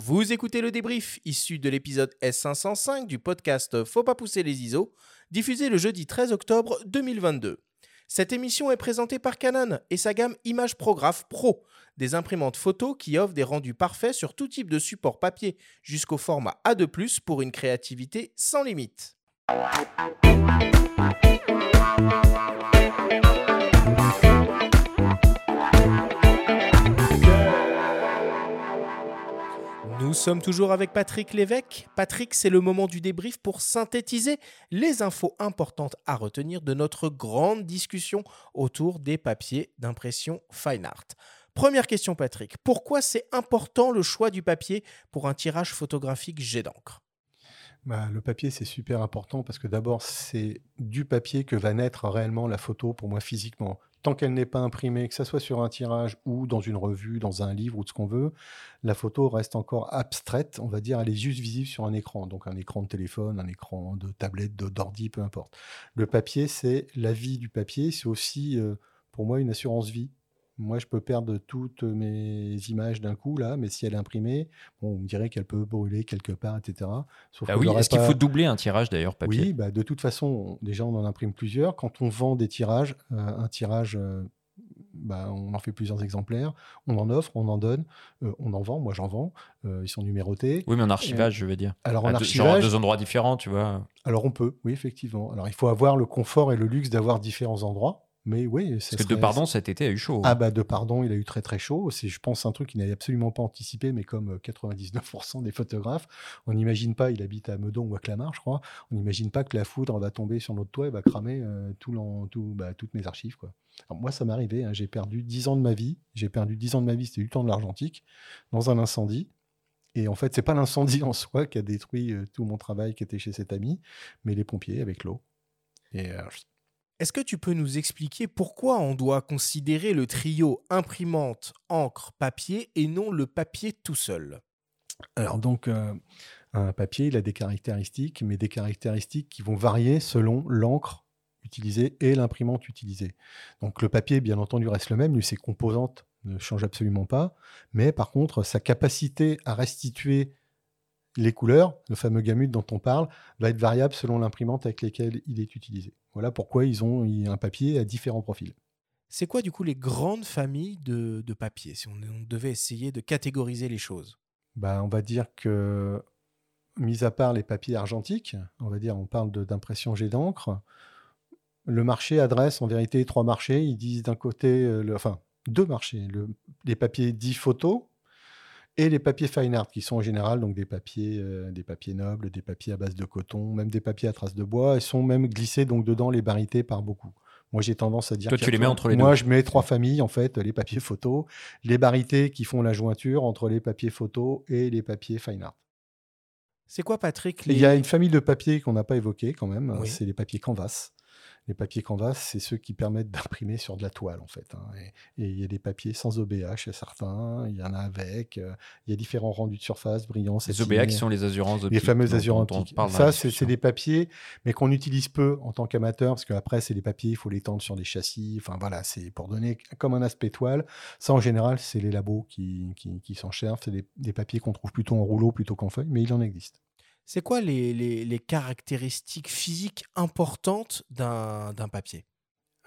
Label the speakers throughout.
Speaker 1: Vous écoutez le débrief issu de l'épisode S505 du podcast Faut pas pousser les ISO, diffusé le jeudi 13 octobre 2022. Cette émission est présentée par Canon et sa gamme Image Prograph Pro, des imprimantes photo qui offrent des rendus parfaits sur tout type de support papier jusqu'au format A2+, pour une créativité sans limite. Nous sommes toujours avec Patrick Lévesque. Patrick, c'est le moment du débrief pour synthétiser les infos importantes à retenir de notre grande discussion autour des papiers d'impression fine art. Première question, Patrick. Pourquoi c'est important le choix du papier pour un tirage photographique jet d'encre?
Speaker 2: Bah, le papier, c'est super important parce que d'abord, c'est du papier que va naître réellement la photo pour moi physiquement tant qu'elle n'est pas imprimée, que ce soit sur un tirage ou dans une revue, dans un livre ou ce qu'on veut, la photo reste encore abstraite, on va dire, elle est juste visible sur un écran, donc un écran de téléphone, un écran de tablette, d'ordi, peu importe. Le papier, c'est la vie du papier, c'est aussi euh, pour moi une assurance vie. Moi, je peux perdre toutes mes images d'un coup, là, mais si elle est imprimée, bon, on me dirait qu'elle peut brûler quelque part, etc.
Speaker 3: Sauf bah oui, est-ce qu'il faut doubler un tirage d'ailleurs papier?
Speaker 2: Oui, bah, de toute façon, déjà, on en imprime plusieurs. Quand on vend des tirages, euh, un tirage, euh, bah, on en fait plusieurs exemplaires, on en offre, on en donne, euh, on en vend, moi j'en vends, ils sont numérotés.
Speaker 3: Oui, mais en archivage, je veux dire.
Speaker 2: Alors en
Speaker 3: archivage. Genre deux endroits différents, tu vois.
Speaker 2: Alors on peut, oui, effectivement. Alors il faut avoir le confort et le luxe d'avoir différents endroits. Mais oui,
Speaker 3: Parce que De Pardon cet été a eu chaud.
Speaker 2: Ah bah De Pardon, il a eu très très chaud. C'est, je pense, un truc qu'il n'avait absolument pas anticipé, mais comme 99% euh, des photographes, on n'imagine pas. Il habite à Meudon ou à Clamart, je crois. On n'imagine pas que la foudre va tomber sur notre toit et va cramer euh, tout, tout bah, toutes mes archives, quoi. moi, ça m'est arrivé. Hein. j'ai perdu 10 ans de ma vie. J'ai perdu 10 ans de ma vie. C'était du temps de l'argentique dans un incendie. Et en fait, c'est pas l'incendie en soi qui a détruit euh, tout mon travail qui était chez cet ami, mais les pompiers avec l'eau.
Speaker 1: Et est-ce que tu peux nous expliquer pourquoi on doit considérer le trio imprimante, encre, papier et non le papier tout seul?
Speaker 2: Alors donc, euh, un papier, il a des caractéristiques, mais des caractéristiques qui vont varier selon l'encre utilisée et l'imprimante utilisée. Donc le papier, bien entendu, reste le même, ses composantes ne changent absolument pas, mais par contre, sa capacité à restituer les couleurs, le fameux gamut dont on parle, va être variable selon l'imprimante avec laquelle il est utilisé. Voilà pourquoi ils ont un papier à différents profils.
Speaker 1: C'est quoi du coup les grandes familles de, papier, si on, devait essayer de catégoriser les choses?
Speaker 2: Bah, On va dire que, mis à part les papiers argentiques, on va dire on parle d'impression jet d'encre, le marché adresse en vérité trois marchés. Ils disent d'un côté, euh, enfin deux marchés, les papiers dits photos, et les papiers fine art qui sont en général donc des papiers, euh, des papiers nobles, des papiers à base de coton, même des papiers à traces de bois, et sont même glissés donc dedans les barités par beaucoup. Moi, j'ai tendance à dire.
Speaker 3: Toi, tu les mets entre les
Speaker 2: deux. Moi, je mets trois familles, en fait, les papiers photos, les barités qui font la jointure entre les papiers photos et les papiers fine art.
Speaker 1: C'est quoi, Patrick
Speaker 2: Il y a une famille de papiers qu'on n'a pas évoqué quand même, c'est les papiers canvas. Les papiers canvas, c'est ceux qui permettent d'imprimer sur de la toile, en fait. Hein. Et il y a des papiers sans OBH, certains, il y en a avec. Euh, il y a différents rendus de surface, brillants.
Speaker 3: Les OBH qui sont les assurances
Speaker 2: optiques. Les fameuses assurances optiques. Ça, c'est des papiers, mais qu'on utilise peu en tant qu'amateur, parce qu'après, c'est des papiers, il faut les tendre sur des châssis. Enfin, voilà, c'est pour donner comme un aspect toile. Ça, en général, c'est les labos qui, qui, s'en cherchent. C'est des, des papiers qu'on trouve plutôt en rouleau plutôt qu'en feuille, mais il en existe.
Speaker 1: C'est quoi les, caractéristiques physiques importantes d'un papier?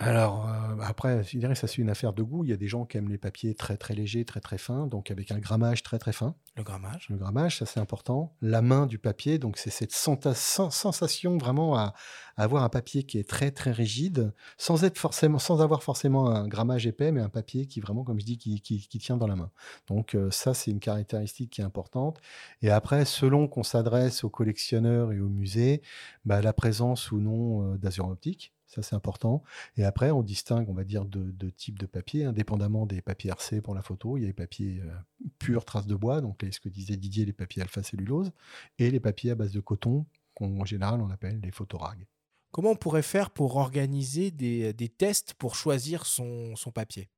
Speaker 2: Alors, euh, après, je dirais que ça, c'est une affaire de goût. Il y a des gens qui aiment les papiers très, très légers, très, très fins, donc avec un grammage très, très fin.
Speaker 1: Le grammage
Speaker 2: Le grammage, ça, c'est important. La main du papier, donc c'est cette sensation vraiment à, avoir un papier qui est très, très rigide, sans, être forcément, sans avoir forcément un grammage épais, mais un papier qui, vraiment, comme je dis, qui, qui, tient dans la main. Donc, euh, ça, c'est une caractéristique qui est importante. Et après, selon qu'on s'adresse aux collectionneurs et aux musées, bah, la présence ou non euh, optique ça, c'est important. Et après, on distingue, on va dire, de, types de papier, indépendamment des papiers RC pour la photo. Il y a les papiers euh, purs, traces de bois, donc ce que disait Didier, les papiers alpha-cellulose, et les papiers à base de coton, qu'en général, on appelle les photorags.
Speaker 1: Comment on pourrait faire pour organiser des, tests pour choisir son papier?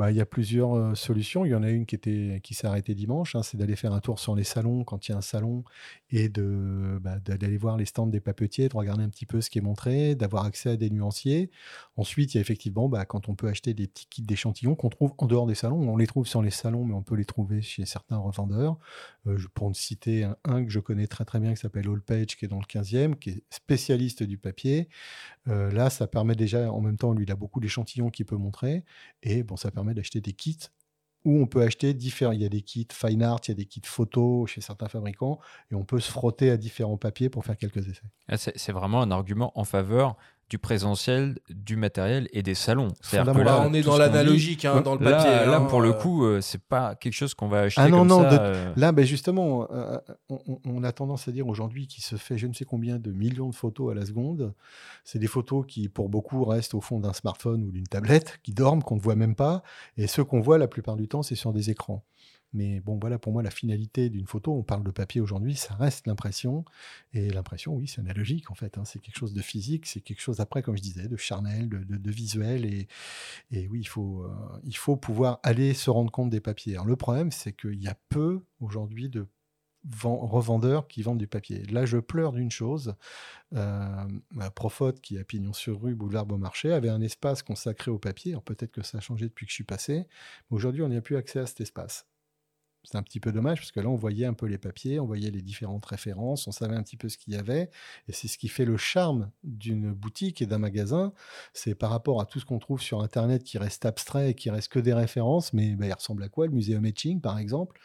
Speaker 2: Bah, il y a plusieurs euh, solutions. Il y en a une qui, était, qui s'est arrêtée dimanche, hein, c'est d'aller faire un tour sur les salons quand il y a un salon et de, bah, d'aller voir les stands des papetiers, de regarder un petit peu ce qui est montré, d'avoir accès à des nuanciers. Ensuite, il y a effectivement, bah, quand on peut acheter des petits kits d'échantillons qu'on trouve en dehors des salons, on les trouve sur les salons, mais on peut les trouver chez certains revendeurs. Euh, pour citer un, un, que je connais très très bien qui s'appelle Allpage, qui est dans le 15e, qui est spécialiste du papier. Euh, là, ça permet déjà, en même temps, lui, il a beaucoup d'échantillons qu'il peut montrer. Et bon, ça permet d'acheter des kits où on peut acheter différents. Il y a des kits fine art, il y a des kits photo chez certains fabricants, et on peut se frotter à différents papiers pour faire quelques essais.
Speaker 3: Ah, c'est vraiment un argument en faveur du présentiel, du matériel et des salons.
Speaker 1: C'est-à-dire que là, on est dans l'analogique, hein, dans le papier.
Speaker 3: Là,
Speaker 1: hein,
Speaker 3: pour le
Speaker 1: euh.
Speaker 3: coup, euh, c'est pas quelque chose qu'on va acheter
Speaker 2: ah non,
Speaker 3: comme
Speaker 2: non,
Speaker 3: ça.
Speaker 2: de-
Speaker 3: euh.
Speaker 2: Là, ben justement, euh, on, on a tendance à dire aujourd'hui qu'il se fait je ne sais combien de millions de photos à la seconde. C'est des photos qui, pour beaucoup, restent au fond d'un smartphone ou d'une tablette, qui dorment, qu'on ne voit même pas. Et ceux qu'on voit la plupart du temps, c'est sur des écrans. Mais bon, voilà, pour moi, la finalité d'une photo, on parle de papier aujourd'hui, ça reste l'impression. Et l'impression, oui, c'est analogique, en fait. hein. C'est quelque chose de physique, c'est quelque chose, après, comme je disais, de charnel, de, visuel. Et, oui, il faut, euh, il faut pouvoir aller se rendre compte des papiers. Alors, le problème, c'est qu'il y a peu, aujourd'hui, de ven- revendeurs qui vendent du papier. Là, je pleure d'une chose. Euh, Profote, qui est à Pignon sur rue, boulevard Beaumarchais, avait un espace consacré au papier. Alors, peut-être que ça a changé depuis que je suis passé. Mais aujourd'hui, on n'y a plus accès à cet espace. C'est un petit peu dommage parce que là, on voyait un peu les papiers, on voyait les différentes références, on savait un petit peu ce qu'il y avait. Et c'est ce qui fait le charme d'une boutique et d'un magasin. C'est par rapport à tout ce qu'on trouve sur Internet qui reste abstrait et qui reste que des références. Mais bah, il ressemble à quoi Le Muséum Etching, par exemple?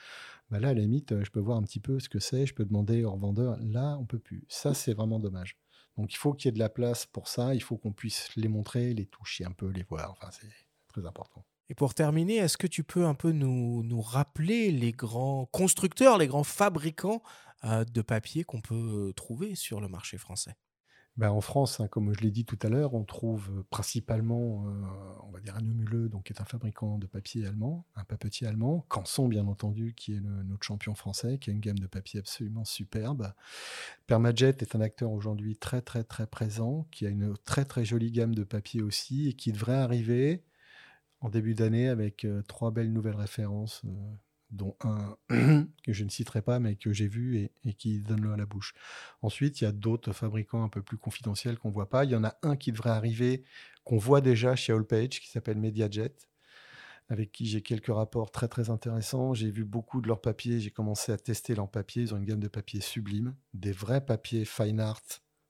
Speaker 2: Bah Là, à la limite, euh, je peux voir un petit peu ce que c'est, je peux demander au revendeur. Là, on peut plus. Ça, c'est vraiment dommage. Donc, il faut qu'il y ait de la place pour ça. Il faut qu'on puisse les montrer, les toucher un peu, les voir. Enfin, c'est très important.
Speaker 1: Et pour terminer, est-ce que tu peux un peu nous, nous rappeler les grands constructeurs, les grands fabricants euh, de papier qu'on peut trouver sur le marché français?
Speaker 2: Ben, en France, hein, comme je l'ai dit tout à l'heure, on trouve euh, principalement, euh, on va dire, un Numuleux, donc qui est un fabricant de papier allemand, un papetier allemand, Canson, bien entendu, qui est le- notre champion français, qui a une gamme de papier absolument superbe. Permajet est un acteur aujourd'hui très, très, très présent, qui a une très, très jolie gamme de papier aussi, et qui devrait arriver en début d'année avec euh, trois belles nouvelles références, euh, dont un que je ne citerai pas, mais que j'ai vu et, qui donne l'eau à la bouche. Ensuite, il y a d'autres fabricants un peu plus confidentiels qu'on ne voit pas. Il y en a un qui devrait arriver, qu'on voit déjà chez Allpage, qui s'appelle MediaJet, avec qui j'ai quelques rapports très très intéressants. J'ai vu beaucoup de leurs papiers, j'ai commencé à tester leurs papiers. Ils ont une gamme de papiers sublime, des vrais papiers fine art,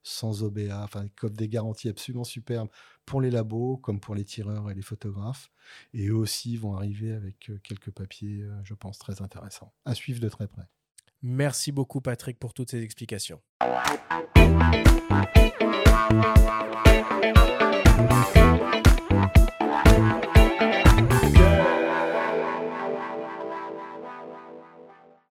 Speaker 2: sans OBA, enfin, offrent des garanties absolument superbes pour les labos, comme pour les tireurs et les photographes. Et eux aussi vont arriver avec euh, quelques papiers, euh, je pense, très intéressants. À suivre de très près.
Speaker 1: Merci beaucoup Patrick pour toutes ces explications.